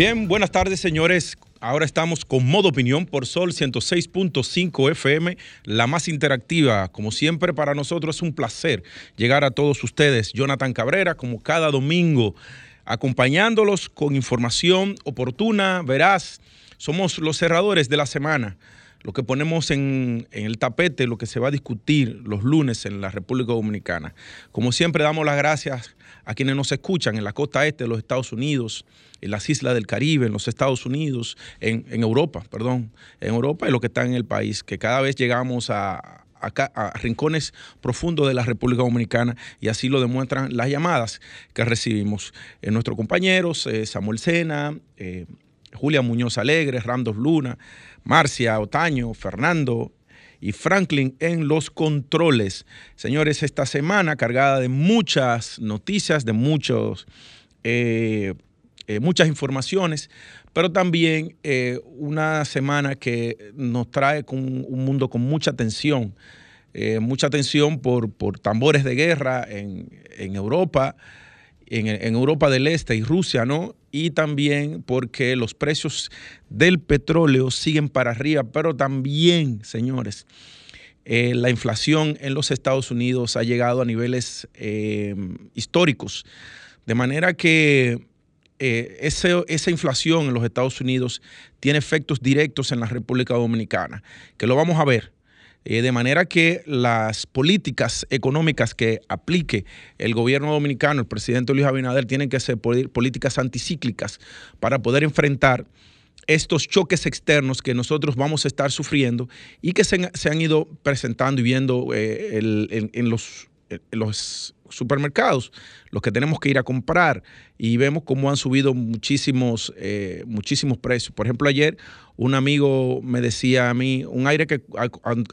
Bien, buenas tardes, señores. Ahora estamos con Modo Opinión por Sol 106.5 FM, la más interactiva. Como siempre, para nosotros es un placer llegar a todos ustedes. Jonathan Cabrera, como cada domingo, acompañándolos con información oportuna, veraz. Somos los cerradores de la semana lo que ponemos en, el tapete, lo que se va a discutir los lunes en la República Dominicana. Como siempre, damos las gracias a quienes nos escuchan en la costa este de los Estados Unidos, en las islas del Caribe, en los Estados Unidos, en, Europa, perdón, en Europa y lo que está en el país, que cada vez llegamos a, rincones profundos de la República Dominicana y así lo demuestran las llamadas que recibimos. en nuestros compañeros, eh, Samuel Sena, eh, Julia Muñoz Alegre, Randos Luna, Marcia Otaño, Fernando y Franklin en los controles. Señores, esta semana cargada de muchas noticias, de muchos, eh, eh, muchas informaciones, pero también eh, una semana que nos trae con un mundo con mucha tensión. mucha tensión por, por, tambores de guerra en, en Europa, en, Europa del Este y Rusia, ¿no? y también porque los precios del petróleo siguen para arriba, pero también, señores, eh, la inflación en los Estados Unidos ha llegado a niveles eh, históricos, de manera que eh, esa inflación en los Estados Unidos tiene efectos directos en la República Dominicana, que lo vamos a ver. Eh, de manera que las políticas económicas que aplique el gobierno dominicano, el presidente Luis Abinader, tienen que ser políticas anticíclicas para poder enfrentar estos choques externos que nosotros vamos a estar sufriendo y que se, han ido presentando y viendo eh, en, los, en los supermercados, los que tenemos que ir a comprar y vemos cómo han subido muchísimos, eh, muchísimos precios. Por ejemplo, ayer un amigo me decía a mí, un aire que,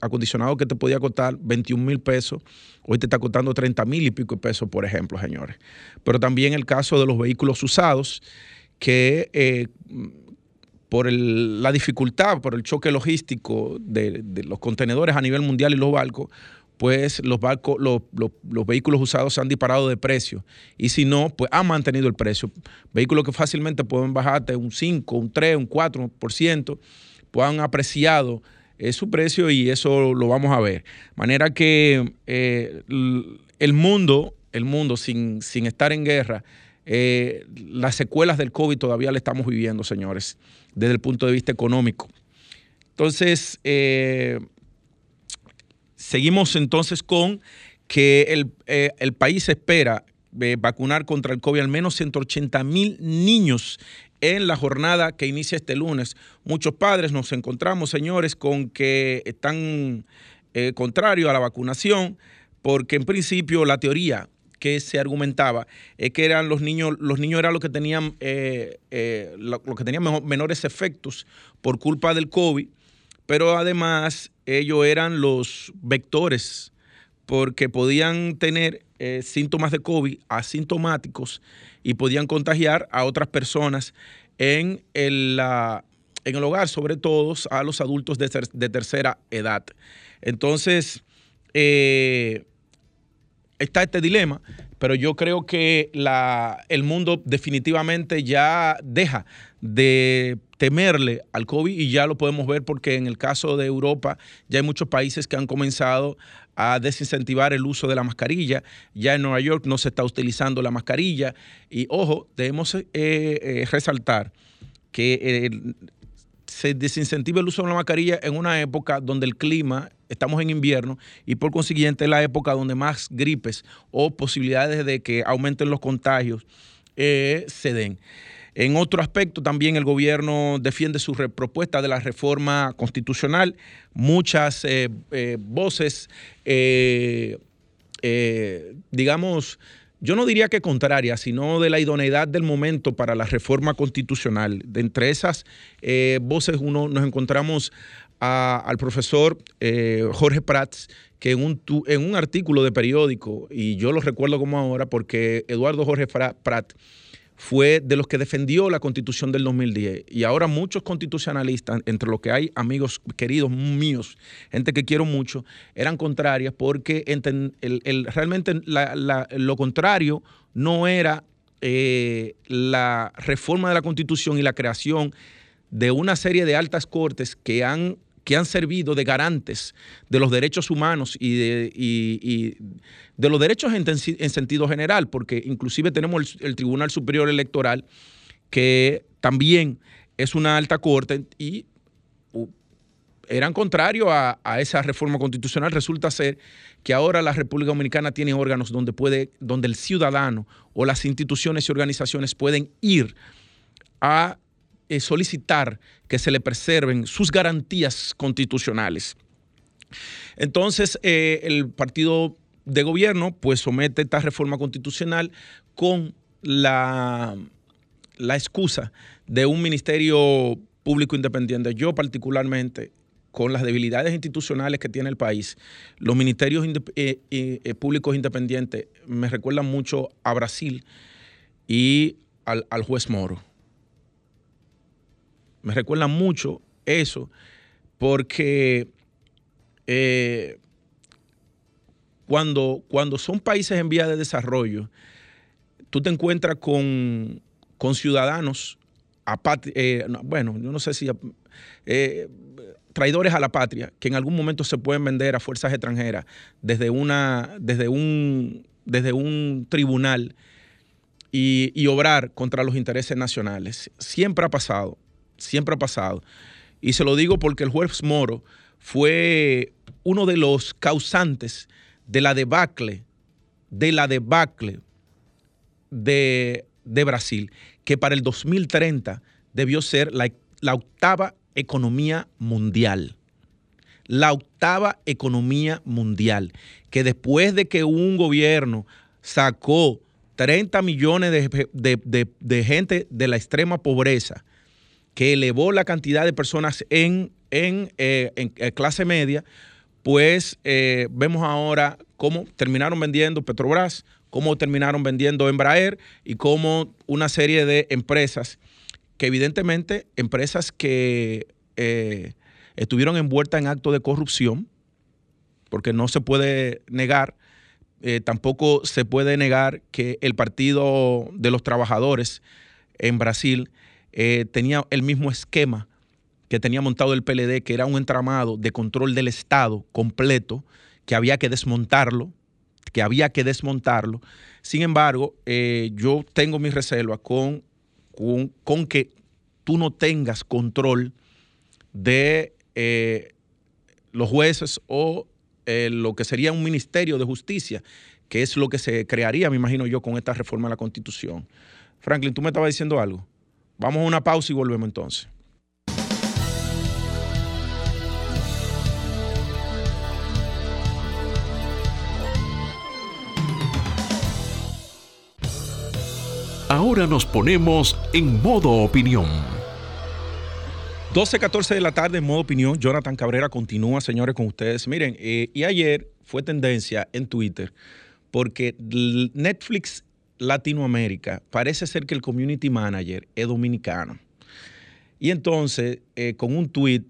acondicionado que te podía costar 21 mil pesos, hoy te está costando 30 mil y pico de pesos, por ejemplo, señores. Pero también el caso de los vehículos usados, que... Eh, por la dificultad, por el choque logístico de, de, los contenedores a nivel mundial y los barcos, pues los barcos, los, vehículos usados se han disparado de precio. Y si no, pues han mantenido el precio. Vehículos que fácilmente pueden bajarte un 5, un 3, un 4%, pues han apreciado eh, su precio y eso lo vamos a ver. Manera que eh, el mundo, el mundo sin, sin estar en guerra, eh, las secuelas del COVID todavía le estamos viviendo, señores, desde el punto de vista económico. Entonces, Seguimos entonces con que el, eh, país espera eh, vacunar contra el COVID al menos 180 mil niños en la jornada que inicia este lunes. Muchos padres nos encontramos, señores, con que están eh, contrarios a la vacunación, porque en principio la teoría que se argumentaba es que eran los niños, los niños eran los que tenían, lo, que tenían menores efectos por culpa del COVID pero además ellos eran los vectores porque podían tener eh, síntomas de COVID asintomáticos y podían contagiar a otras personas en el, en el hogar, sobre todo a los adultos de, tercera edad. Entonces, eh, está este dilema, pero yo creo que el mundo definitivamente ya deja de temerle al COVID y ya lo podemos ver porque en el caso de Europa ya hay muchos países que han comenzado a desincentivar el uso de la mascarilla. Ya en Nueva York no se está utilizando la mascarilla y ojo, debemos eh, eh, resaltar que se desincentiva el uso de la mascarilla en una época donde el clima, estamos en invierno y por consiguiente es la época donde más gripes o posibilidades de que aumenten los contagios se den. En otro aspecto, también el gobierno defiende su propuesta de la reforma constitucional. Muchas eh, eh, voces, eh, digamos, yo no diría que contraria, sino de la idoneidad del momento para la reforma constitucional. De entre esas eh, voces uno nos encontramos al profesor eh, Jorge Prats, que en un, en un artículo de periódico, y yo lo recuerdo como ahora, porque Eduardo Jorge Prats fue de los que defendió la constitución del 2010. Y ahora muchos constitucionalistas, entre los que hay amigos queridos míos, gente que quiero mucho, eran contrarias porque realmente lo contrario no era eh, la reforma de la constitución y la creación de una serie de altas cortes que han que han servido de garantes de los derechos humanos y de, de los derechos en, sentido general, porque inclusive tenemos el, Tribunal Superior Electoral, que también es una alta corte y eran contrarios a, a, esa reforma constitucional. Resulta ser que ahora la República Dominicana tiene órganos donde puede, donde el ciudadano o las instituciones y organizaciones pueden ir a eh, solicitar que se le preserven sus garantías constitucionales. Entonces, eh, el partido de gobierno pues somete esta reforma constitucional con la, la excusa de un ministerio público independiente. Yo particularmente con las debilidades institucionales que tiene el país, los ministerios eh, públicos independientes me recuerdan mucho a Brasil y al, al juez Moro. Me recuerda mucho eso, porque eh, cuando, cuando son países en vía de desarrollo, tú te encuentras con, ciudadanos, eh, bueno, yo no sé si eh, traidores a la patria, que en algún momento se pueden vender a fuerzas extranjeras desde, una, desde, un, desde un tribunal y obrar contra los intereses nacionales. Siempre ha pasado siempre ha pasado. Y se lo digo porque el juez Moro fue uno de los causantes de la debacle, de la debacle de, Brasil, que para el 2030 debió ser la, la octava economía mundial. La octava economía mundial, que después de que un gobierno sacó 30 millones de gente de la extrema pobreza, que elevó la cantidad de personas en, en, eh, eh, clase media, pues eh, vemos ahora cómo terminaron vendiendo Petrobras, cómo terminaron vendiendo Embraer y cómo una serie de empresas que evidentemente, empresas que estuvieron envueltas en actos de corrupción, porque no se puede negar, tampoco se puede negar que el Partido de los Trabajadores en Brasil eh, tenía el mismo esquema que tenía montado el PLD, que era un entramado de control del Estado completo, que había que desmontarlo, que había que desmontarlo. Sin embargo, eh, yo tengo mis reservas con, con, que tú no tengas control de eh, los jueces o lo que sería un ministerio de justicia, que es lo que se crearía, me imagino yo, con esta reforma de la Constitución. Franklin, tú me estabas diciendo algo. Vamos a una pausa y volvemos entonces. Ahora nos ponemos en modo opinión. 12.14 de la tarde en modo opinión. Jonathan Cabrera continúa, señores, con ustedes. Miren, eh, y ayer fue tendencia en Twitter porque Netflix Latinoamérica, parece ser que el community manager es dominicano. Y entonces, eh, con un tweet,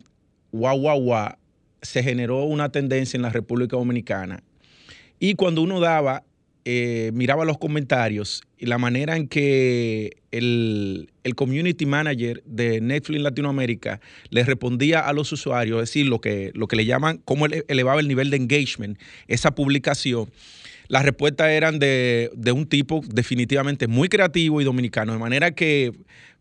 guau, guau, guau, se generó una tendencia en la República Dominicana. Y cuando uno daba, eh, miraba los comentarios y la manera en que el, community manager de Netflix Latinoamérica le respondía a los usuarios, es decir, lo que, lo que le llaman, cómo elevaba el nivel de engagement, esa publicación las respuestas eran de, un tipo definitivamente muy creativo y dominicano. De manera que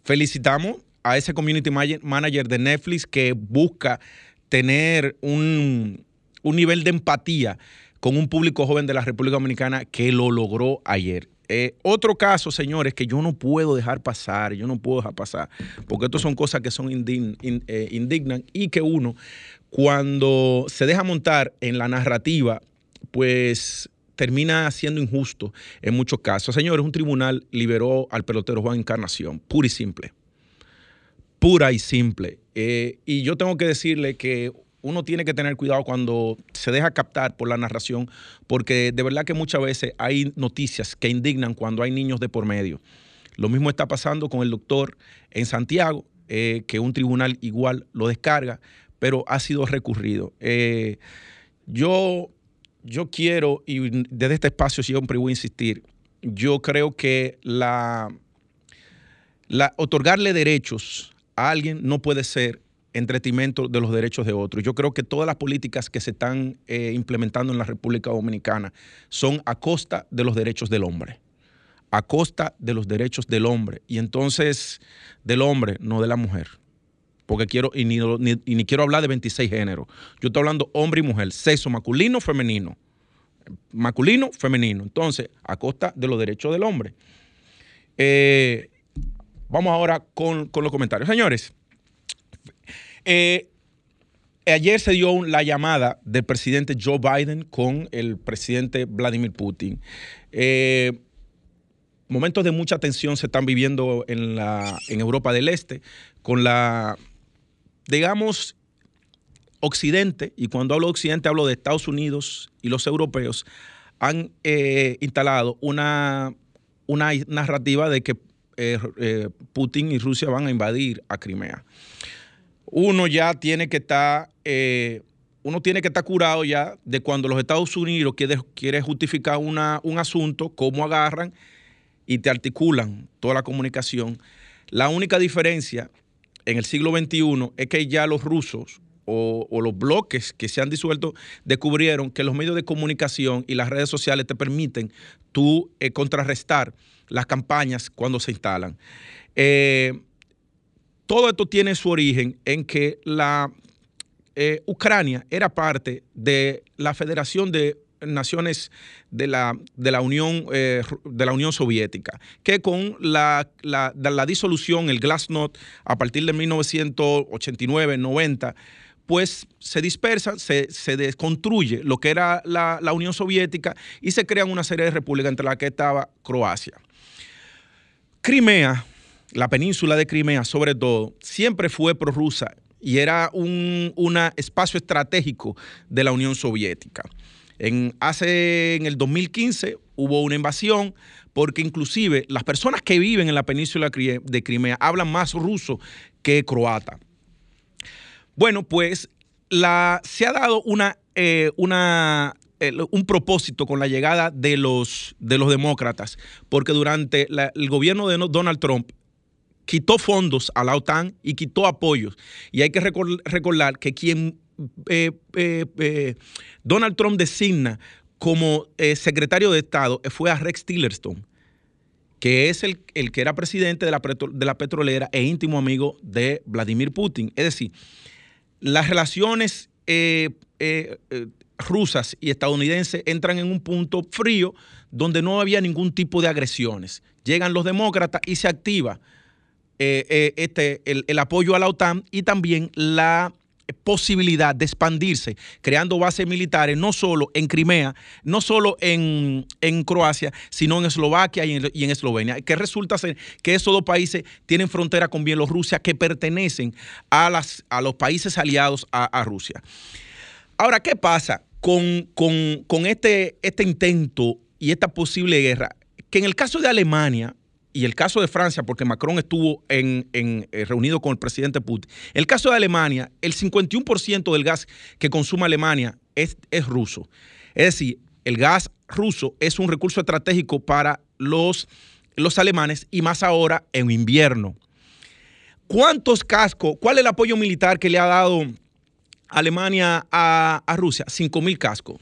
felicitamos a ese community manager de Netflix que busca tener un, nivel de empatía con un público joven de la República Dominicana que lo logró ayer. Eh, otro caso, señores, que yo no puedo dejar pasar, yo no puedo dejar pasar, porque esto son cosas que son eh, indignas y que uno, cuando se deja montar en la narrativa, pues termina siendo injusto en muchos casos. Señores, un tribunal liberó al pelotero Juan Encarnación, pura y simple. Pura y simple. Eh, y yo tengo que decirle que uno tiene que tener cuidado cuando se deja captar por la narración, porque de verdad que muchas veces hay noticias que indignan cuando hay niños de por medio. Lo mismo está pasando con el doctor en Santiago, eh, que un tribunal igual lo descarga, pero ha sido recurrido. Eh, yo, yo quiero, y desde este espacio siempre voy a insistir, yo creo que la, otorgarle derechos a alguien no puede ser entretenimiento de los derechos de otros. Yo creo que todas las políticas que se están eh, implementando en la República Dominicana son a costa de los derechos del hombre a costa de los derechos del hombre. Y entonces, del hombre, no de la mujer. Porque quiero, y ni, ni, quiero hablar de 26 géneros. Yo estoy hablando hombre y mujer, sexo masculino, femenino. Masculino, femenino. Entonces, a costa de los derechos del hombre. Eh, vamos ahora con, los comentarios. Señores, eh, ayer se dio la llamada del presidente Joe Biden con el presidente Vladimir Putin. Eh, momentos de mucha tensión se están viviendo en, la, en Europa del Este, con la, digamos, Occidente, y cuando hablo de Occidente hablo de Estados Unidos y los europeos, han eh, instalado una, una narrativa de que eh, eh, Putin y Rusia van a invadir a Crimea. Uno ya tiene que estar, uno tiene que estar curado ya de cuando los Estados Unidos quiere, quiere justificar una, un asunto, cómo agarran y te articulan toda la comunicación. La única diferencia en el siglo XXI es que ya los rusos o, los bloques que se han disuelto descubrieron que los medios de comunicación y las redes sociales te permiten tú eh, contrarrestar las campañas cuando se instalan. Eh, todo esto tiene su origen en que la eh, Ucrania era parte de la Federación de naciones de la, de la, Unión, eh, de la Unión Soviética, que con la, la, disolución, el Glasnost, a partir de 1989-90, pues se dispersa, se, se, desconstruye lo que era la, la, Unión Soviética y se crean una serie de repúblicas entre las que estaba Croacia. Crimea, la península de Crimea sobre todo, siempre fue prorrusa y era un espacio estratégico de la Unión Soviética. En, hace, en el 2015 hubo una invasión porque inclusive las personas que viven en la península de Crimea hablan más ruso que croata. Bueno, pues se ha dado eh, un propósito con la llegada de los, de los demócratas, porque durante el gobierno de Donald Trump quitó fondos a la OTAN y quitó apoyos. Y hay que recordar que quien eh, eh, eh, Donald Trump designa como secretario de Estado fue a Rex Tillerson, que es el, el que era presidente de la, de la, petrolera e íntimo amigo de Vladimir Putin. Es decir, las relaciones rusas y estadounidenses entran en un punto frío donde no había ningún tipo de agresiones. Llegan los demócratas y se activa este, el apoyo a la OTAN y también la posibilidad de expandirse, creando bases militares no solo en Crimea, no solo en, Croacia, sino en Eslovaquia y en, Eslovenia, que resulta ser que esos dos países tienen frontera con Bielorrusia que pertenecen a, las, a los países aliados a, Rusia. Ahora, ¿qué pasa con, con, este, este intento y esta posible guerra? Que en el caso de Alemania, y el caso de Francia, porque Macron estuvo en, eh, reunido con el presidente Putin, el caso de Alemania, el 51% del gas que consume Alemania es, es ruso. Es decir, el gas ruso es un recurso estratégico para los, los alemanes y más ahora en invierno. ¿Cuántos cascos? ¿Cuál es el apoyo militar que le ha dado Alemania a, a Rusia? 5 mil cascos.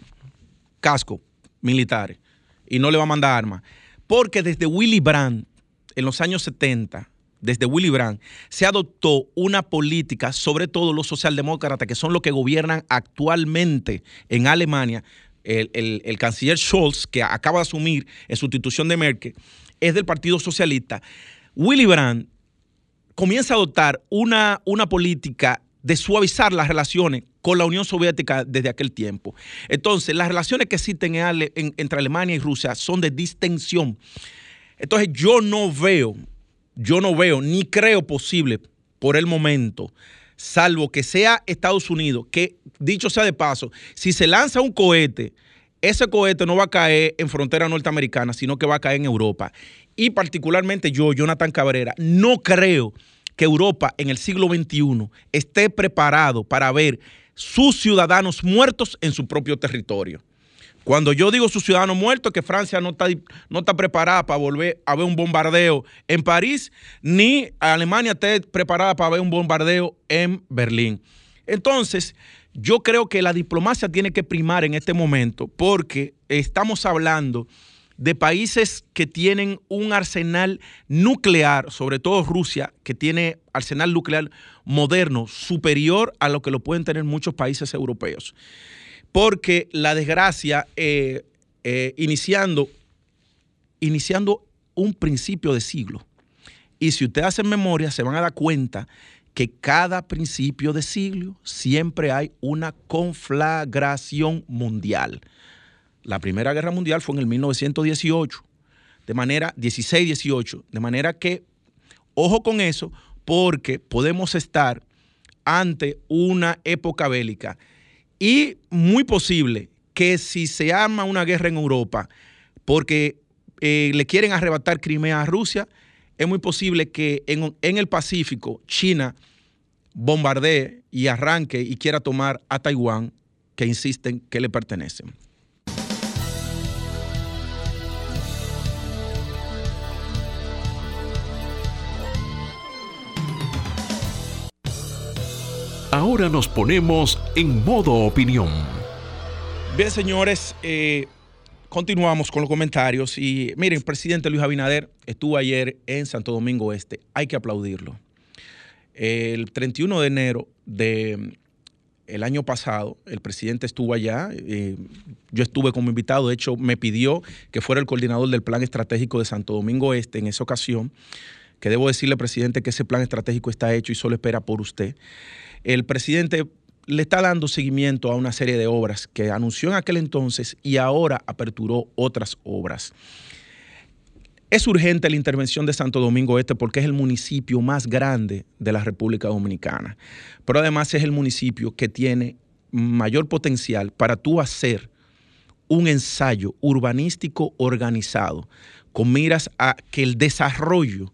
Cascos militares. Y no le va a mandar armas. Porque desde Willy Brandt en los años 70, desde Willy Brandt, se adoptó una política, sobre todo los socialdemócratas, que son los que gobiernan actualmente en Alemania, el, canciller Scholz, que acaba de asumir en sustitución de Merkel, es del Partido Socialista. Willy Brandt comienza a adoptar una, una política de suavizar las relaciones con la Unión Soviética desde aquel tiempo. Entonces, las relaciones que existen entre Alemania y Rusia son de distensión. Entonces, yo no veo, yo no veo ni creo posible por el momento, salvo que sea Estados Unidos, que dicho sea de paso, si se lanza un cohete, ese cohete no va a caer en frontera norteamericana, sino que va a caer en Europa. Y particularmente yo, Jonathan Cabrera, no creo que Europa en el siglo XXI esté preparado para ver sus ciudadanos muertos en su propio territorio. Cuando yo digo sus ciudadanos muertos, que Francia no está, no está preparada para volver a ver un bombardeo en París, ni Alemania esté preparada para ver un bombardeo en Berlín. Entonces, yo creo que la diplomacia tiene que primar en este momento porque estamos hablando de países que tienen un arsenal nuclear, sobre todo Rusia, que tiene arsenal nuclear moderno superior a lo que lo pueden tener muchos países europeos. Porque la desgracia, eh, eh, iniciando, iniciando un principio de siglo, y si ustedes hacen memoria, se van a dar cuenta que cada principio de siglo siempre hay una conflagración mundial. La Primera Guerra Mundial fue en el 1918, de manera 16-18, de manera que, ojo con eso, porque podemos estar ante una época bélica y muy posible que si se arma una guerra en Europa porque eh, le quieren arrebatar Crimea a Rusia, es muy posible que en, en el Pacífico China bombardee y arranque y quiera tomar a Taiwán, que insisten que le pertenecen. Ahora nos ponemos en modo opinión. Bien, señores, eh, continuamos con los comentarios. Y miren, presidente Luis Abinader estuvo ayer en Santo Domingo Este. Hay que aplaudirlo. El 31 de enero del el año pasado, el presidente estuvo allá, eh, yo estuve como invitado, de hecho me pidió que fuera el coordinador del plan estratégico de Santo Domingo Este en esa ocasión, que debo decirle, presidente, que ese plan estratégico está hecho y solo espera por usted el presidente le está dando seguimiento a una serie de obras que anunció en aquel entonces y ahora aperturó otras obras. Es urgente la intervención de Santo Domingo Este porque es el municipio más grande de la República Dominicana, pero además es el municipio que tiene mayor potencial para tú hacer un ensayo urbanístico organizado con miras a que el desarrollo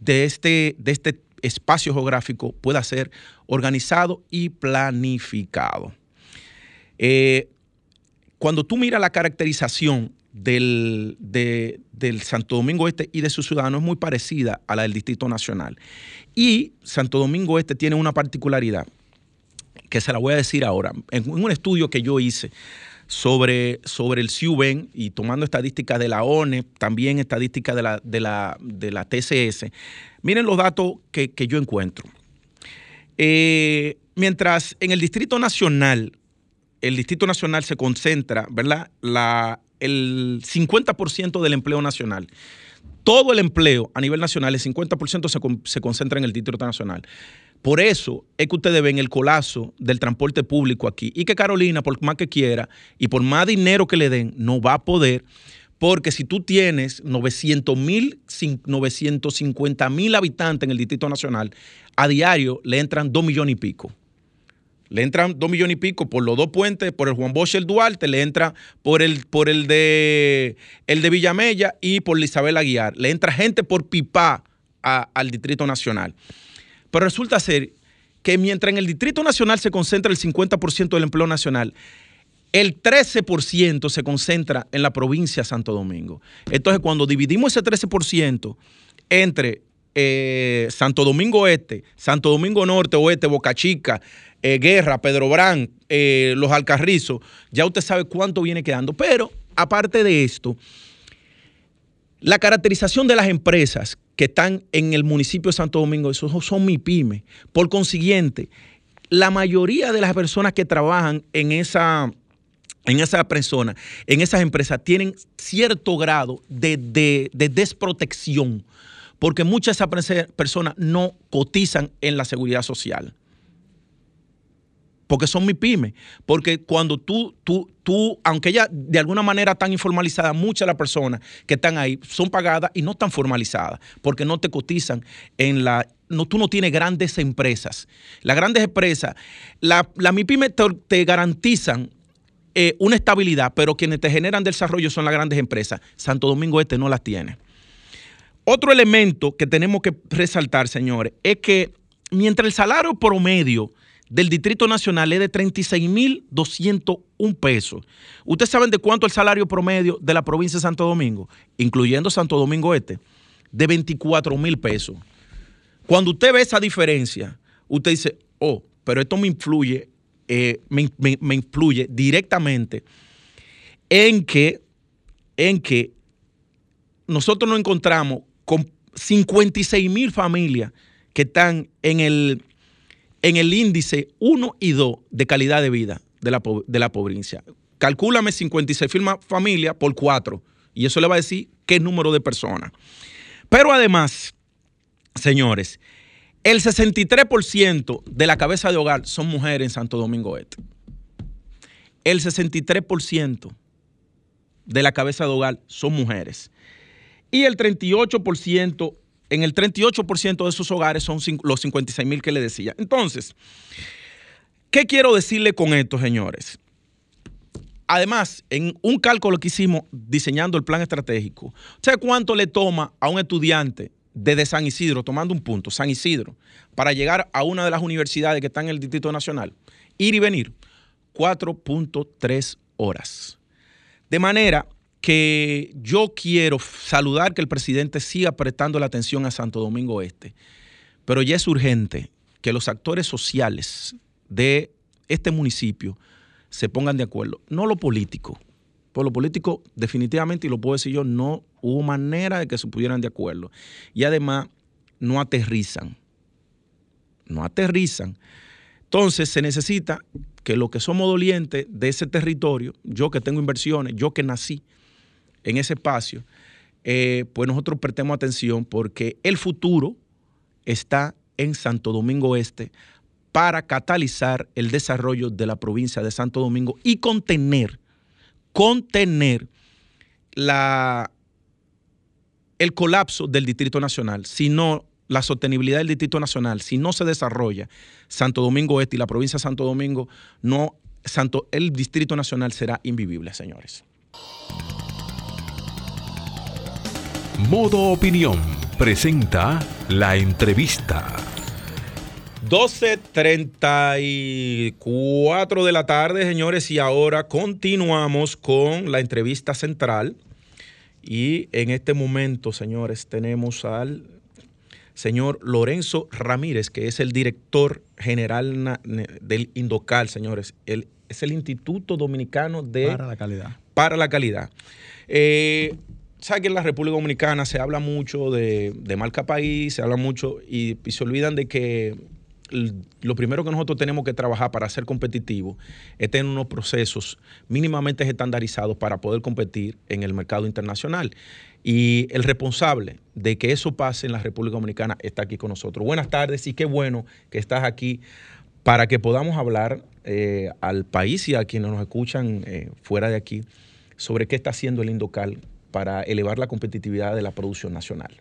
de este, de este espacio geográfico pueda ser organizado y planificado. Eh, cuando tú miras la caracterización del, del, Santo Domingo Este y de sus ciudadanos es muy parecida a la del Distrito Nacional. Y Santo Domingo Este tiene una particularidad que se la voy a decir ahora. En un estudio que yo hice sobre, sobre el CIUBEN y tomando estadísticas de la ONE, también estadísticas de la, de la, de la TCS, miren los datos que, yo encuentro. Eh, mientras en el Distrito Nacional, el Distrito Nacional se concentra, ¿verdad? La, el 50% del empleo nacional. Todo el empleo a nivel nacional, el 50% se, se concentra en el Distrito Nacional. Por eso es que ustedes ven el colapso del transporte público aquí y que Carolina, por más que quiera y por más dinero que le den, no va a poder. Porque si tú tienes 900 mil, 950 mil habitantes en el Distrito Nacional, a diario le entran 2 millones y pico. Le entran 2 millones y pico por los dos puentes, por el Juan Bosch el Duarte, le entra por el, por el de el de Villamella y por la Isabel Aguiar. Le entra gente por pipa al Distrito Nacional. Pero resulta ser que mientras en el Distrito Nacional se concentra el 50% del empleo nacional, el 13% se concentra en la provincia de Santo Domingo. Entonces, cuando dividimos ese 13% entre eh, Santo Domingo Este, Santo Domingo Norte, Oeste, Boca Chica, eh, Guerra, Pedro Brán, eh, Los Alcarrizos, ya usted sabe cuánto viene quedando. Pero, aparte de esto, la caracterización de las empresas que están en el municipio de Santo Domingo, esos son mi pyme. Por consiguiente, la mayoría de las personas que trabajan en esa, en esa persona, en esas empresas, tienen cierto grado de, desprotección, porque muchas de esas personas no cotizan en la seguridad social. porque son mi pyme. Porque cuando tú, tú, tú, aunque ya de alguna manera están informalizadas, muchas de las personas que están ahí son pagadas y no están formalizadas, porque no te cotizan en la. Tú no tienes grandes empresas. Las grandes empresas, la, la MIPYME te, te garantizan eh, una estabilidad, pero quienes te generan desarrollo son las grandes empresas. Santo Domingo Este no las tiene. Otro elemento que tenemos que resaltar, señores, es que mientras el salario promedio del Distrito Nacional es de 36.201 pesos. ¿Ustedes saben de cuánto el salario promedio de la provincia de Santo Domingo, incluyendo Santo Domingo Este? De 24 mil pesos. Cuando usted ve esa diferencia, usted dice, oh, pero esto me influye, eh, me, me, influye directamente en que, en que nosotros nos encontramos con 56 mil familias que están en el, en el índice 1 y 2 de calidad de vida de la, de la provincia. Calcúlame 56 familias por 4 y eso le va a decir qué número de personas. Pero además, señores, el 63% de la cabeza de hogar son mujeres en Santo Domingo Este. El 63% de la cabeza de hogar son mujeres. Y el 38%, en el 38% de esos hogares son los 56 mil que le decía. Entonces, ¿qué quiero decirle con esto, señores? Además, en un cálculo que hicimos diseñando el plan estratégico, ¿sabe cuánto le toma a un estudiante desde San Isidro, tomando un punto, San Isidro, para llegar a una de las universidades que están en el Distrito Nacional? Ir y venir, 4.3 horas. De manera que yo quiero saludar que el presidente siga prestando la atención a Santo Domingo Este, pero ya es urgente que los actores sociales de este municipio se pongan de acuerdo, no lo político. Por lo político, definitivamente, y lo puedo decir yo, no hubo manera de que se pudieran de acuerdo. Y además, no aterrizan. No aterrizan. Entonces, se necesita que los que somos dolientes de ese territorio, yo que tengo inversiones, yo que nací, en ese espacio, eh, pues nosotros prestemos atención porque el futuro está en Santo Domingo Este para catalizar el desarrollo de la provincia de Santo Domingo y contener, contener la, el colapso del Distrito Nacional, si no la sostenibilidad del Distrito Nacional, si no se desarrolla Santo Domingo Este y la provincia de Santo Domingo, no, Santo, el Distrito Nacional será invivible, señores. Modo Opinión presenta la entrevista. 12.34 de la tarde, señores, y ahora continuamos con la entrevista central. Y en este momento, señores, tenemos al señor Lorenzo Ramírez, que es el director general del Indocal, señores. es el Instituto Dominicano de... Para la calidad. Para la calidad. Eh, ¿Sabes que en la República Dominicana se habla mucho de, marca país, se habla mucho y, se olvidan de que lo primero que nosotros tenemos que trabajar para ser competitivos es tener unos procesos mínimamente estandarizados para poder competir en el mercado internacional. Y el responsable de que eso pase en la República Dominicana está aquí con nosotros. Buenas tardes y qué bueno que estás aquí para que podamos hablar eh, al país y a quienes nos escuchan eh, fuera de aquí sobre qué está haciendo el Indocal para elevar la competitividad de la producción nacional.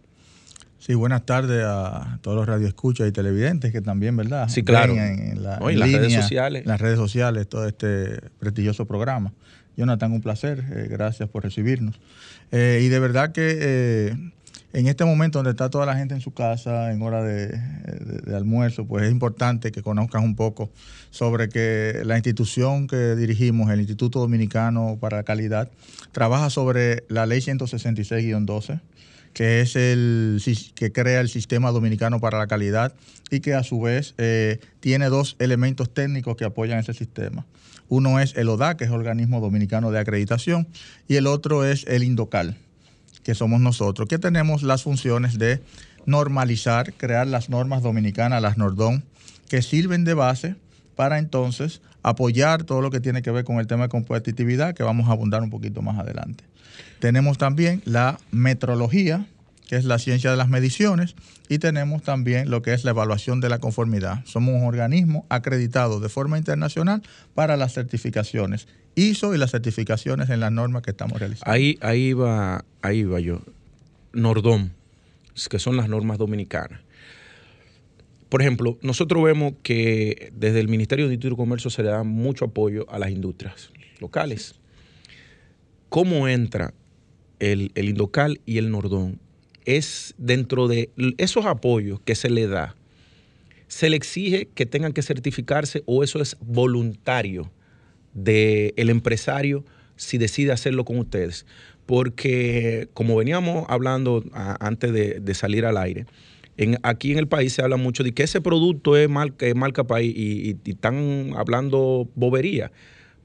Sí, buenas tardes a todos los radioescuchas y televidentes que también, ¿verdad? Sí, claro. En, las redes sociales. las redes sociales, todo este prestigioso programa. Jonathan, un placer. Eh, gracias por recibirnos. Eh, y de verdad que eh, en este momento donde está toda la gente en su casa, en hora de, almuerzo, pues es importante que conozcan un poco sobre que la institución que dirigimos, el Instituto Dominicano para la Calidad, trabaja sobre la ley 166-12 que es el que crea el sistema dominicano para la calidad y que a su vez eh, tiene dos elementos técnicos que apoyan ese sistema. Uno es el ODA, que es el Organismo Dominicano de Acreditación, y el otro es el INDOCAL, que somos nosotros, que tenemos las funciones de normalizar, crear las normas dominicanas, las NORDON, que sirven de base para entonces apoyar todo lo que tiene que ver con el tema de competitividad, que vamos a abundar un poquito más adelante. Tenemos también la metrología, que es la ciencia de las mediciones, y tenemos también lo que es la evaluación de la conformidad. Somos un organismo acreditado de forma internacional para las certificaciones ISO y las certificaciones en las normas que estamos realizando. Ahí, ahí va, ahí va yo. Nordom, que son las normas dominicanas. Por ejemplo, nosotros vemos que desde el Ministerio de Industria y Comercio se le da mucho apoyo a las industrias locales. ¿Cómo entra el, el Indocal y el Nordón? Es dentro de esos apoyos que se le da, se le exige que tengan que certificarse o eso es voluntario del empresario si decide hacerlo con ustedes. Porque como veníamos hablando antes de, salir al aire, aquí en el país se habla mucho de que ese producto es marca, es marca país y, están hablando bobería.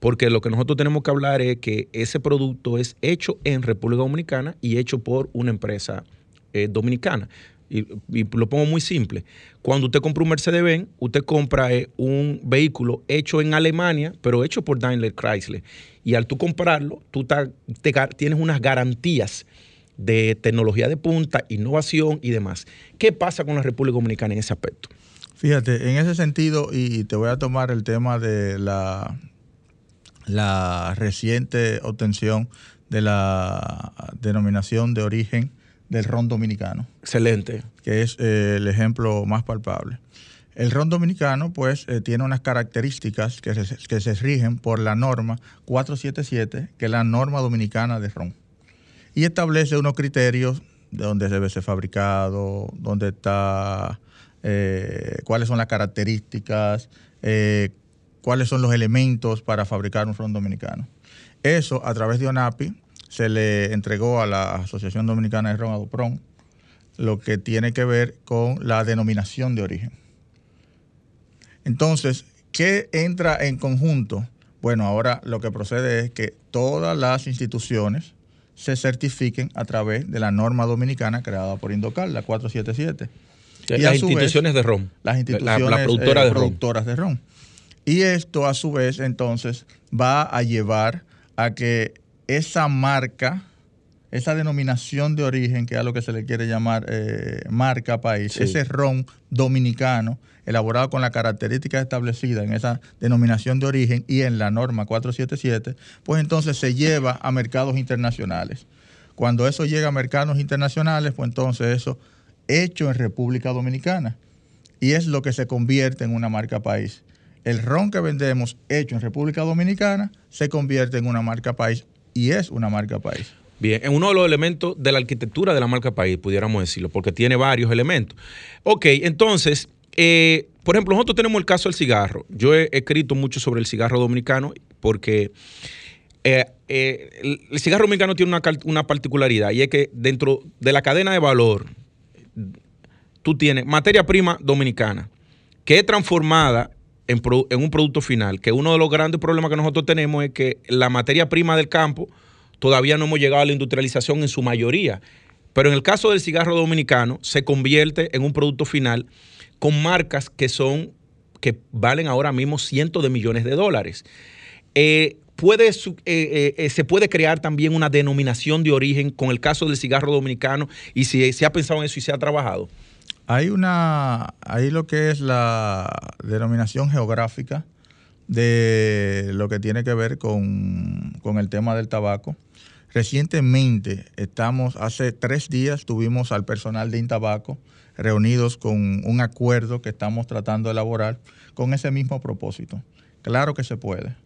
Porque lo que nosotros tenemos que hablar es que ese producto es hecho en República Dominicana y hecho por una empresa eh, dominicana. Y, lo pongo muy simple. Cuando usted compra un Mercedes-Benz, usted compra eh, un vehículo hecho en Alemania, pero hecho por Daimler Chrysler. Y al tú comprarlo, tú tienes unas garantías de tecnología de punta, innovación y demás. ¿Qué pasa con la República Dominicana en ese aspecto? Fíjate, en ese sentido, y te voy a tomar el tema de la, la reciente obtención de la denominación de origen del ron dominicano. Excelente. Que es eh, el ejemplo más palpable. El ron dominicano, pues, eh, tiene unas características que se, que se rigen por la norma 477, que es la norma dominicana de ron. Y establece unos criterios de dónde debe ser fabricado, dónde está, eh, cuáles son las características, cuáles son los elementos para fabricar un ron dominicano. Eso, a través de ONAPI, se le entregó a la Asociación Dominicana de Ron Adopron lo que tiene que ver con la denominación de origen. Entonces, ¿qué entra en conjunto? Bueno, ahora lo que procede es que todas las instituciones se certifiquen a través de la norma dominicana creada por Indocal, la 477. Y las instituciones de RON. Las instituciones la, productora de productoras de RON. Y esto a su vez entonces va a llevar a que esa marca, esa denominación de origen, que es a lo que se le quiere llamar eh, marca país, ese ron dominicano, elaborado con la característica establecida en esa denominación de origen y en la norma 477, pues entonces se lleva a mercados internacionales. Cuando eso llega a mercados internacionales, pues entonces eso hecho en República Dominicana. Y es lo que se convierte en una marca país. El ron que vendemos hecho en República Dominicana se convierte en una marca país y es una marca país. Bien, en uno de los elementos de la arquitectura de la marca país, pudiéramos decirlo, porque tiene varios elementos. Ok, entonces, eh, por ejemplo, nosotros tenemos el caso del cigarro. Yo he escrito mucho sobre el cigarro dominicano porque eh, eh, el, cigarro dominicano tiene una, una particularidad y es que dentro de la cadena de valor, tú tienes materia prima dominicana que es transformada en, un producto final, que uno de los grandes problemas que nosotros tenemos es que la materia prima del campo todavía no hemos llegado a la industrialización en su mayoría. Pero en el caso del cigarro dominicano se convierte en un producto final con marcas que son que valen ahora mismo cientos de millones de dólares. Eh, puede, eh, eh, se puede crear también una denominación de origen con el caso del cigarro dominicano y si se ha pensado en eso y se ha trabajado. Hay una, hay lo que es la denominación geográfica de lo que tiene que ver con, el tema del tabaco. Recientemente, estamos, hace tres días tuvimos al personal de Intabaco reunidos con un acuerdo que estamos tratando de elaborar con ese mismo propósito. Claro que se puede.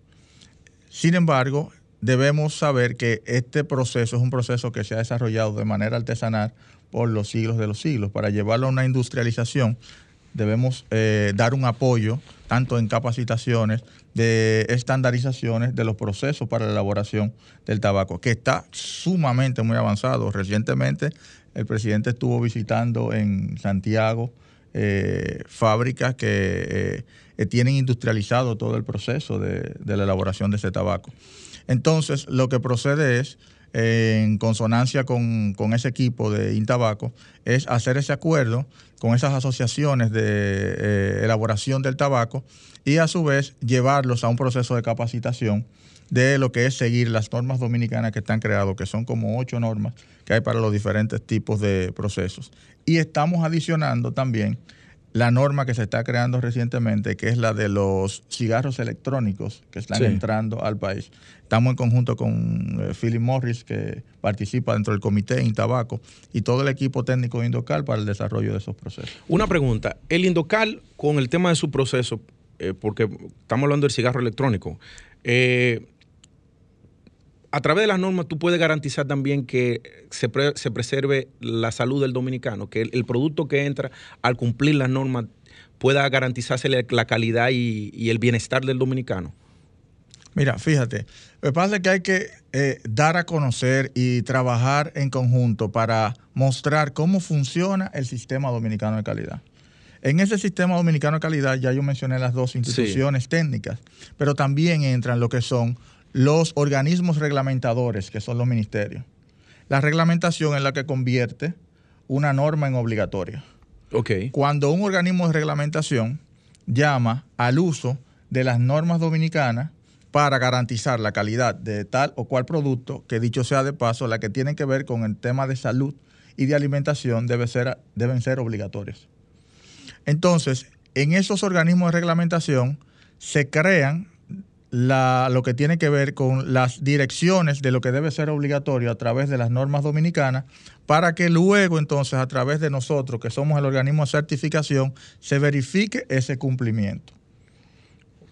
Sin embargo, debemos saber que este proceso es un proceso que se ha desarrollado de manera artesanal por los siglos de los siglos. Para llevarlo a una industrialización debemos eh, dar un apoyo tanto en capacitaciones, de estandarizaciones de los procesos para la elaboración del tabaco, que está sumamente muy avanzado. Recientemente el presidente estuvo visitando en Santiago eh, fábricas que eh, tienen industrializado todo el proceso de, de la elaboración de ese tabaco. Entonces, lo que procede es en consonancia con, ese equipo de Intabaco, es hacer ese acuerdo con esas asociaciones de eh, elaboración del tabaco y a su vez llevarlos a un proceso de capacitación de lo que es seguir las normas dominicanas que están creadas, que son como ocho normas que hay para los diferentes tipos de procesos. Y estamos adicionando también la norma que se está creando recientemente, que es la de los cigarros electrónicos que están entrando al país. Estamos en conjunto con eh, Philip Morris, que participa dentro del comité en tabaco, y todo el equipo técnico de Indocal para el desarrollo de esos procesos. Una pregunta, el Indocal con el tema de su proceso, eh, porque estamos hablando del cigarro electrónico, eh, a través de las normas tú puedes garantizar también que se, preserve la salud del dominicano, que el, producto que entra al cumplir las normas pueda garantizarse la calidad y, el bienestar del dominicano. Mira, fíjate, lo que pasa es que hay que eh, dar a conocer y trabajar en conjunto para mostrar cómo funciona el sistema dominicano de calidad. En ese sistema dominicano de calidad ya yo mencioné las dos instituciones técnicas, pero también entran lo que son los organismos reglamentadores, que son los ministerios. La reglamentación es la que convierte una norma en obligatoria. Okay. Cuando un organismo de reglamentación llama al uso de las normas dominicanas para garantizar la calidad de tal o cual producto, que dicho sea de paso, la que tiene que ver con el tema de salud y de alimentación debe ser, deben ser obligatorias. Entonces, en esos organismos de reglamentación se crean lo que tiene que ver con las direcciones de lo que debe ser obligatorio a través de las normas dominicanas, para que luego entonces a través de nosotros, que somos el organismo de certificación, se verifique ese cumplimiento.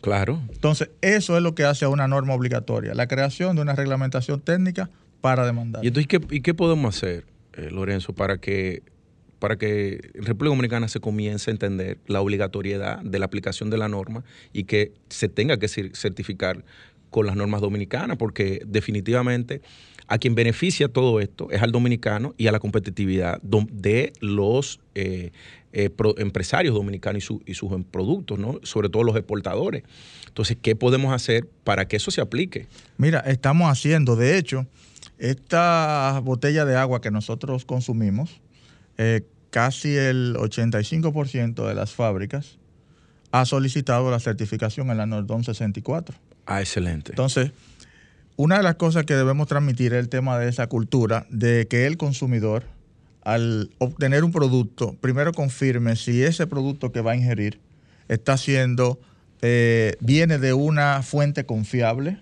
Claro. Entonces, eso es lo que hace a una norma obligatoria, la creación de una reglamentación técnica para demandar. ¿Y entonces qué, qué podemos hacer, eh, Lorenzo, para que para que República Dominicana se comience a entender la obligatoriedad de la aplicación de la norma y que se tenga que certificar con las normas dominicanas, porque definitivamente a quien beneficia todo esto es al dominicano y a la competitividad de los eh, eh, empresarios dominicanos y, sus productos, ¿no? sobre todo los exportadores. Entonces, ¿qué podemos hacer para que eso se aplique? Mira, estamos haciendo, de hecho, esta botella de agua que nosotros consumimos, eh, casi el 85% de las fábricas ha solicitado la certificación en la Nordon 64. Ah, excelente. Entonces, una de las cosas que debemos transmitir es el tema de esa cultura, de que el consumidor, al obtener un producto, primero confirme si ese producto que va a ingerir está siendo, eh, viene de una fuente confiable,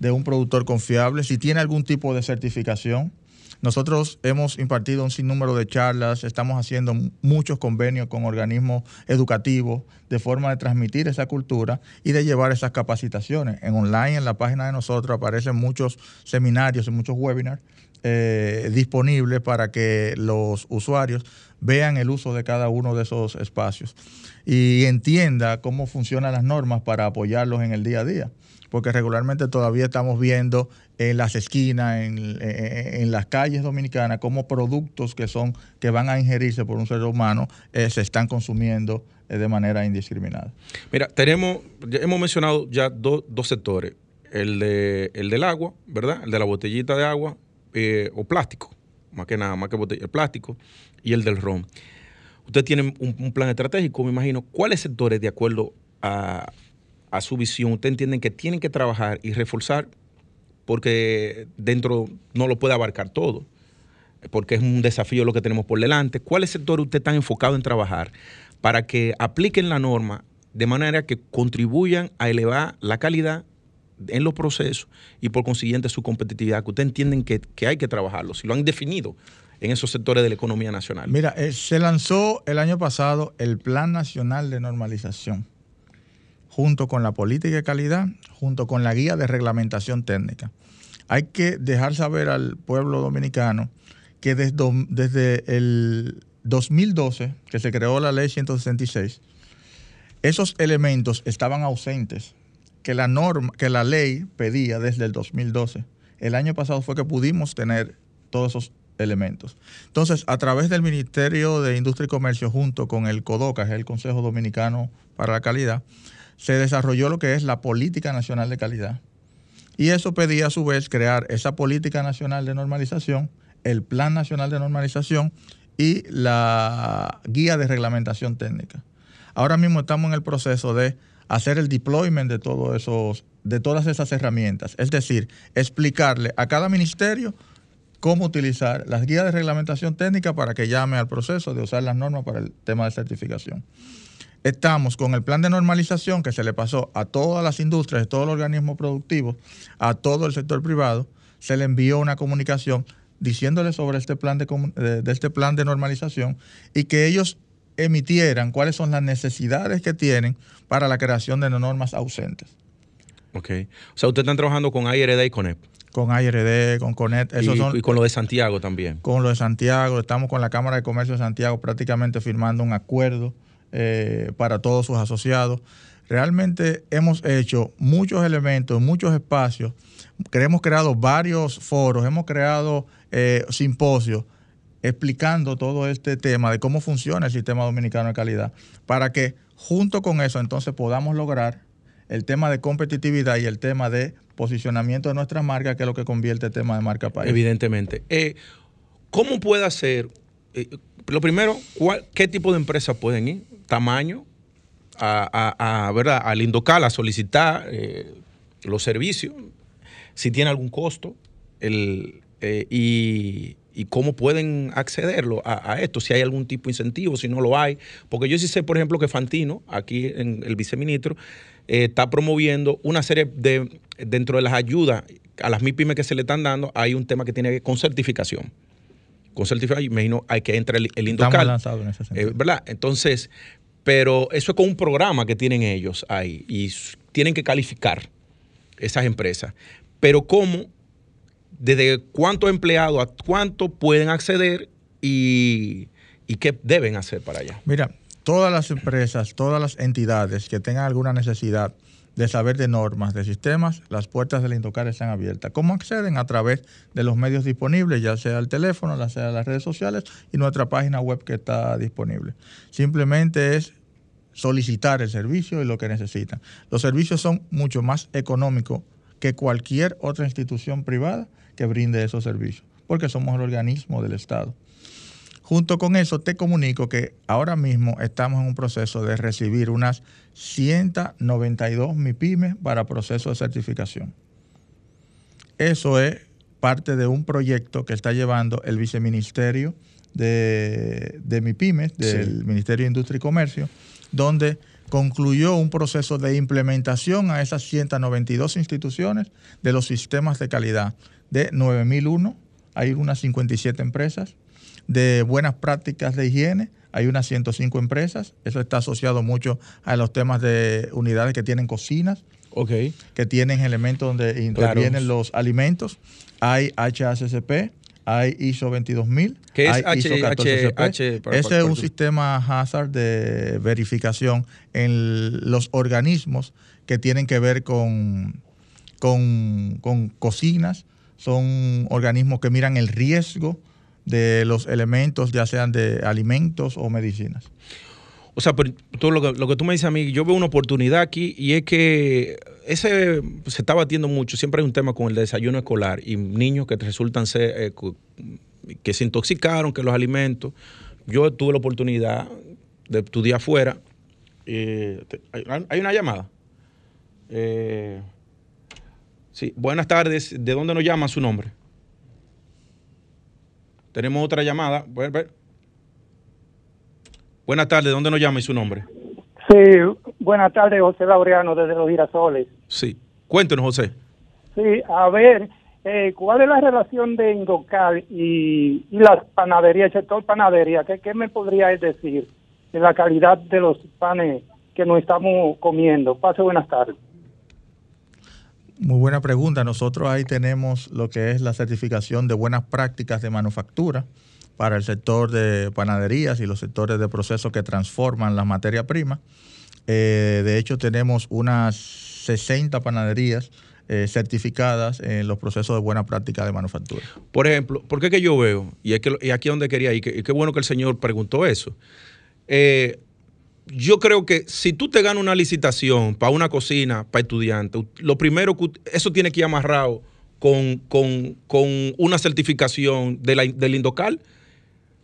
de un productor confiable, si tiene algún tipo de certificación nosotros hemos impartido un sinnúmero de charlas, estamos haciendo muchos convenios con organismos educativos de forma de transmitir esa cultura y de llevar esas capacitaciones. En online, en la página de nosotros, aparecen muchos seminarios y muchos webinars eh, disponibles para que los usuarios vean el uso de cada uno de esos espacios y entienda cómo funcionan las normas para apoyarlos en el día a día porque regularmente todavía estamos viendo en las esquinas, en, las calles dominicanas, como productos que son que van a ingerirse por un ser humano eh, se están consumiendo eh, de manera indiscriminada. Mira, tenemos, hemos mencionado ya dos sectores, el, de, el del agua, ¿verdad? El de la botellita de agua eh, o plástico, más que nada, más que botella, el plástico, y el del ron. Usted tiene un plan estratégico, me imagino. ¿Cuáles sectores, de acuerdo a, a su visión, usted entienden que tienen que trabajar y reforzar porque dentro no lo puede abarcar todo, porque es un desafío lo que tenemos por delante. ¿Cuáles sectores usted está enfocado en trabajar para que apliquen la norma de manera que contribuyan a elevar la calidad en los procesos y por consiguiente su competitividad, que usted entienden que, hay que trabajarlo, si lo han definido en esos sectores de la economía nacional? Mira, eh, se lanzó el año pasado el Plan Nacional de Normalización junto con la política de calidad, junto con la guía de reglamentación técnica. Hay que dejar saber al pueblo dominicano que desde, el 2012, que se creó la ley 166, esos elementos estaban ausentes, que la norma, que la ley pedía desde el 2012. El año pasado fue que pudimos tener todos esos elementos. Entonces, a través del Ministerio de Industria y Comercio, junto con el CODOCA, es el Consejo Dominicano para la Calidad, se desarrolló lo que es la Política Nacional de Calidad. Y eso pedía a su vez crear esa Política Nacional de Normalización, el Plan Nacional de Normalización y la Guía de Reglamentación Técnica. Ahora mismo estamos en el proceso de hacer el deployment de, todo esos, de todas esas herramientas. Es decir, explicarle a cada ministerio cómo utilizar las guías de reglamentación técnica para que llame al proceso de usar las normas para el tema de certificación. Estamos con el plan de normalización que se le pasó a todas las industrias, a todos los organismos productivos, a todo el sector privado, se le envió una comunicación diciéndole sobre este plan de, este plan de normalización y que ellos emitieran cuáles son las necesidades que tienen para la creación de normas ausentes. Ok. O sea, ustedes están trabajando con IRD y CONEP. Con IRD, con CONEP. y, con lo de Santiago también. Con lo de Santiago. Estamos con la Cámara de Comercio de Santiago prácticamente firmando un acuerdo eh, para todos sus asociados. Realmente hemos hecho muchos elementos, muchos espacios. Hemos creado varios foros, hemos creado eh, simposios explicando todo este tema de cómo funciona el sistema dominicano de calidad, para que junto con eso entonces podamos lograr el tema de competitividad y el tema de posicionamiento de nuestra marca, que es lo que convierte el tema de marca país. Evidentemente. Eh, ¿Cómo puede hacer, lo primero, qué tipo de empresas pueden ir? ¿Tamaño? A, ¿verdad? al Indocal a solicitar eh, los servicios, si tiene algún costo, el, y, y cómo pueden accederlo a, esto, si hay algún tipo de incentivo, si no lo hay. Porque yo sí sé, por ejemplo, que Fantino, aquí en el viceministro, eh, está promoviendo una serie de, dentro de las ayudas a las MIPIMES que se le están dando, hay un tema que tiene que con certificación. Con certificación, imagino, hay que entrar el, el Indocal. En ese sentido. Eh, ¿Verdad? Entonces, pero eso es con un programa que tienen ellos ahí y tienen que calificar esas empresas. Pero cómo desde cuántos empleados a cuánto pueden acceder y, qué deben hacer para allá. Mira, todas las empresas, todas las entidades que tengan alguna necesidad de saber de normas, de sistemas, las puertas del Indocar están abiertas. ¿Cómo acceden? A través de los medios disponibles, ya sea el teléfono, ya sea las redes sociales y nuestra página web que está disponible. Simplemente es solicitar el servicio y lo que necesitan. Los servicios son mucho más económicos que cualquier otra institución privada que brinde esos servicios, porque somos el organismo del Estado. Junto con eso, te comunico que ahora mismo estamos en un proceso de recibir unas 192 MIPIMES para proceso de certificación. Eso es parte de un proyecto que está llevando el viceministerio de, de MIPIMES, del Ministerio de Industria y Comercio, donde concluyó un proceso de implementación a esas 192 instituciones de los sistemas de calidad de 9001, hay unas 57 empresas, de buenas prácticas de higiene, hay unas 105 empresas, eso está asociado mucho a los temas de unidades que tienen cocinas, que tienen elementos donde intervienen los alimentos, hay HACCP, hay ISO 22000, ¿Qué es ISO 14CP. Ese es un sistema hazard de verificación en los organismos que tienen que ver con, con, con cocinas, son organismos que miran el riesgo de los elementos, ya sean de alimentos o medicinas. O sea, pero todo lo que, tú me dices a mí, yo veo una oportunidad aquí y es que ese se está batiendo mucho. Siempre hay un tema con el desayuno escolar y niños que resultan ser, eh, que se intoxicaron, que los alimentos. Yo tuve la oportunidad de estudiar afuera. ¿Hay una llamada? Eh, Sí, buenas tardes. ¿De dónde nos llama su nombre? Tenemos otra llamada. Buenas tardes, ¿de dónde nos llama y su nombre? Sí, buenas tardes, José Laureano, desde Los Girasoles. Sí, cuéntenos, José. Sí, a ver, eh, ¿cuál es la relación de Indocal y, y las panaderías, el sector panadería? ¿Qué, ¿Qué me podría decir de la calidad de los panes que nos estamos comiendo? Pase buenas tardes. Muy buena pregunta. Nosotros ahí tenemos lo que es la certificación de buenas prácticas de manufactura para el sector de panaderías y los sectores de procesos que transforman la materia prima. Eh, de hecho, tenemos unas 60 panaderías eh, certificadas en los procesos de buena práctica de manufactura. Por ejemplo, ¿por qué que yo veo? Y, es que, y aquí es donde quería ir, y qué bueno que el señor preguntó eso. Eh, yo creo que si tú te ganas una licitación para una cocina, para estudiantes, lo primero que eso tiene que ir amarrado con, una certificación de la, del Indocal.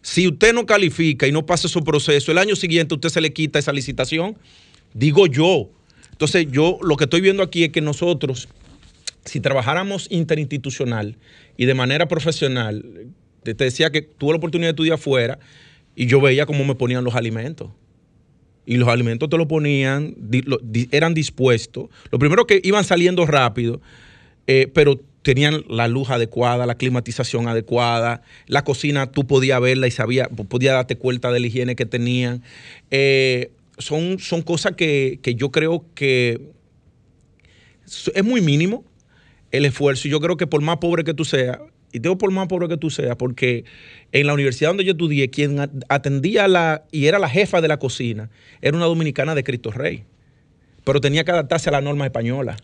Si usted no califica y no pasa su proceso, el año siguiente usted se le quita esa licitación, digo yo. Entonces, yo lo que estoy viendo aquí es que nosotros, si trabajáramos interinstitucional y de manera profesional, te, decía que tuve la oportunidad de estudiar afuera y yo veía cómo me ponían los alimentos. Y los alimentos te lo ponían, eran dispuestos. Lo primero que iban saliendo rápido, eh, pero tenían la luz adecuada, la climatización adecuada, la cocina tú podías verla y sabía, podías darte cuenta de la higiene que tenían. Eh, son, son cosas que, yo creo que es muy mínimo el esfuerzo. Yo creo que por más pobre que tú seas, y digo por más pobre que tú seas, porque en la universidad donde yo estudié, quien atendía la, y era la jefa de la cocina, era una dominicana de Cristo Rey. Pero tenía que adaptarse a la norma española.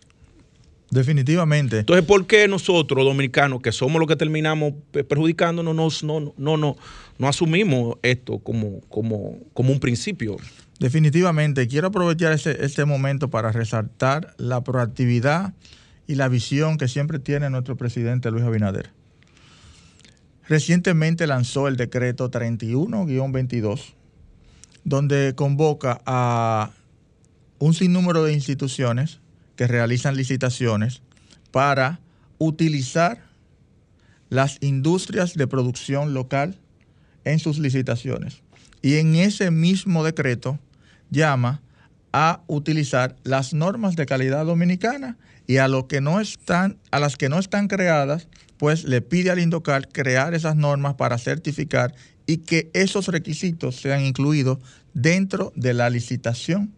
Definitivamente. Entonces, ¿por qué nosotros, dominicanos, que somos los que terminamos perjudicándonos, no, no, no, no, no asumimos esto como, como, como un principio? Definitivamente. Quiero aprovechar este, momento para resaltar la proactividad y la visión que siempre tiene nuestro presidente Luis Abinader. Recientemente lanzó el decreto 31-22, donde convoca a un sinnúmero de instituciones que realizan licitaciones para utilizar las industrias de producción local en sus licitaciones. Y en ese mismo decreto llama a utilizar las normas de calidad dominicana y a, lo que no están, a las que no están creadas, pues le pide al Indocal crear esas normas para certificar y que esos requisitos sean incluidos dentro de la licitación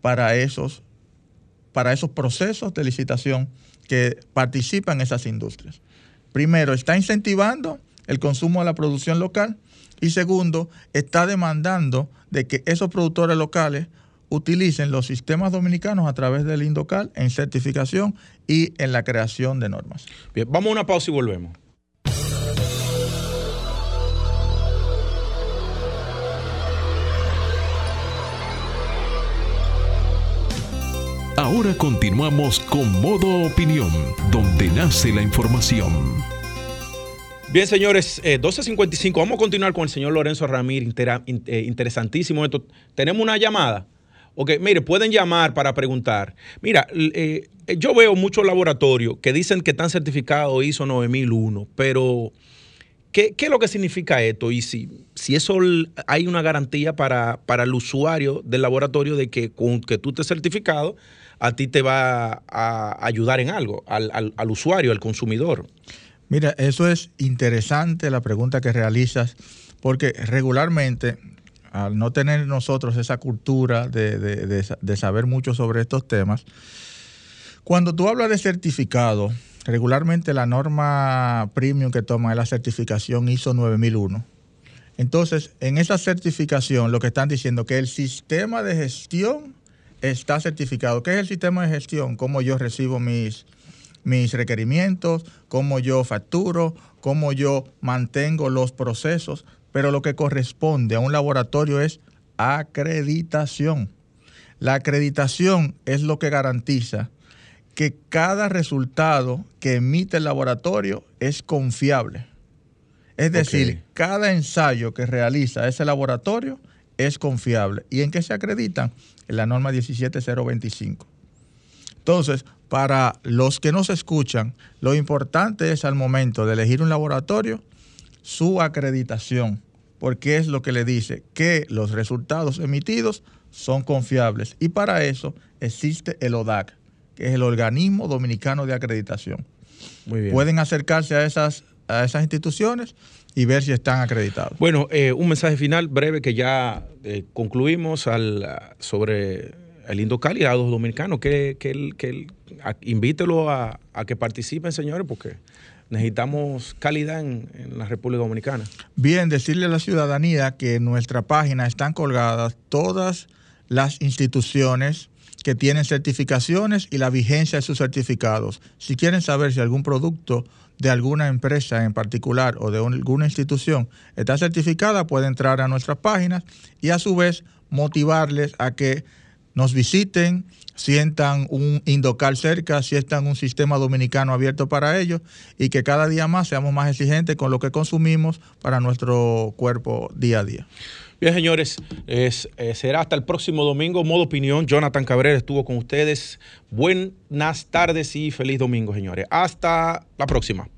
para esos para esos procesos de licitación que participan esas industrias. Primero, está incentivando el consumo de la producción local y segundo, está demandando de que esos productores locales utilicen los sistemas dominicanos a través del Indocal en certificación y en la creación de normas. Bien, vamos a una pausa y volvemos. Ahora continuamos con Modo Opinión, donde nace la información. Bien, señores, 12.55, eh, vamos a continuar con el señor Lorenzo Ramírez, eh, interesantísimo esto. Tenemos una llamada. Ok, mire, pueden llamar para preguntar. Mira, eh, yo veo muchos laboratorios que dicen que están certificados ISO 9001, pero ¿qué, es lo que significa esto? Y si, si eso hay una garantía para, para el usuario del laboratorio de que con que tú estés certificado, a ti te va a ayudar en algo, al, usuario, al consumidor. Mira, eso es interesante la pregunta que realizas, porque regularmente, al no tener nosotros esa cultura de, saber mucho sobre estos temas, cuando tú hablas de certificado, regularmente la norma premium que toma es la certificación ISO 9001. Entonces, en esa certificación lo que están diciendo es que el sistema de gestión está certificado. ¿Qué es el sistema de gestión? Cómo yo recibo mis, mis requerimientos, cómo yo facturo, cómo yo mantengo los procesos, pero lo que corresponde a un laboratorio es acreditación. La acreditación es lo que garantiza que cada resultado que emite el laboratorio es confiable. Es decir, cada ensayo que realiza ese laboratorio es confiable. ¿Y en qué se acreditan? En la norma 17025. Entonces, para los que nos escuchan, lo importante es al momento de elegir un laboratorio, su acreditación, porque es lo que le dice que los resultados emitidos son confiables. Y para eso existe el ODAC, que es el Organismo Dominicano de Acreditación. Muy bien. Pueden acercarse a esas, a esas instituciones y ver si están acreditados. Bueno, eh, un mensaje final breve que ya eh, concluimos al, sobre el Indocal y a los dominicanos, que, que, que invítelo a, que participen, señores, porque necesitamos calidad en, la República Dominicana. Bien, decirle a la ciudadanía que en nuestra página están colgadas todas las instituciones que tienen certificaciones y la vigencia de sus certificados. Si quieren saber si algún producto de alguna empresa en particular o de alguna institución está certificada, puede entrar a nuestras páginas y a su vez motivarles a que nos visiten, sientan un Indocal cerca, sientan un sistema dominicano abierto para ellos y que cada día más seamos más exigentes con lo que consumimos para nuestro cuerpo día a día. Bien, señores, eh, será hasta el próximo domingo. Modo opinión, Jonathan Cabrera estuvo con ustedes. Buenas tardes y feliz domingo, señores. Hasta la próxima.